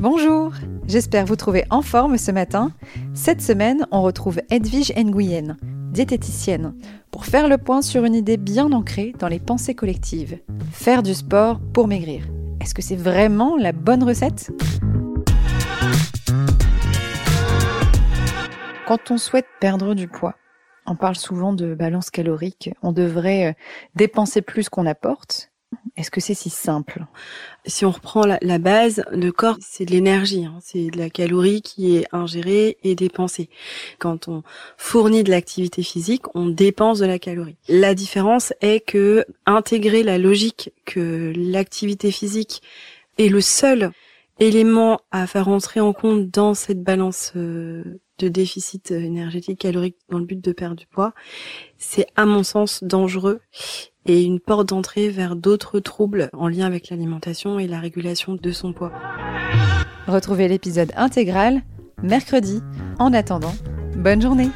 Bonjour, j'espère vous trouver en forme ce matin. Cette semaine, on retrouve Edwige Nguyen, diététicienne, pour faire le point sur une idée bien ancrée dans les pensées collectives. Faire du sport pour maigrir. Est-ce que c'est vraiment la bonne recette? Quand on souhaite perdre du poids, on parle souvent de balance calorique. On devrait euh, dépenser plus qu'on apporte. Est-ce que c'est si simple? Si on reprend la, base, le corps, c'est de l'énergie, hein. c'est de la calorie qui est ingérée et dépensée. Quand on fournit de l'activité physique, on dépense de la calorie. La différence est que intégrer la logique que l'activité physique est le seul élément à faire entrer en compte dans cette balance euh, de déficit énergétique calorique dans le but de perdre du poids, c'est à mon sens dangereux et une porte d'entrée vers d'autres troubles en lien avec l'alimentation et la régulation de son poids. Retrouvez l'épisode intégral mercredi. En attendant, bonne journée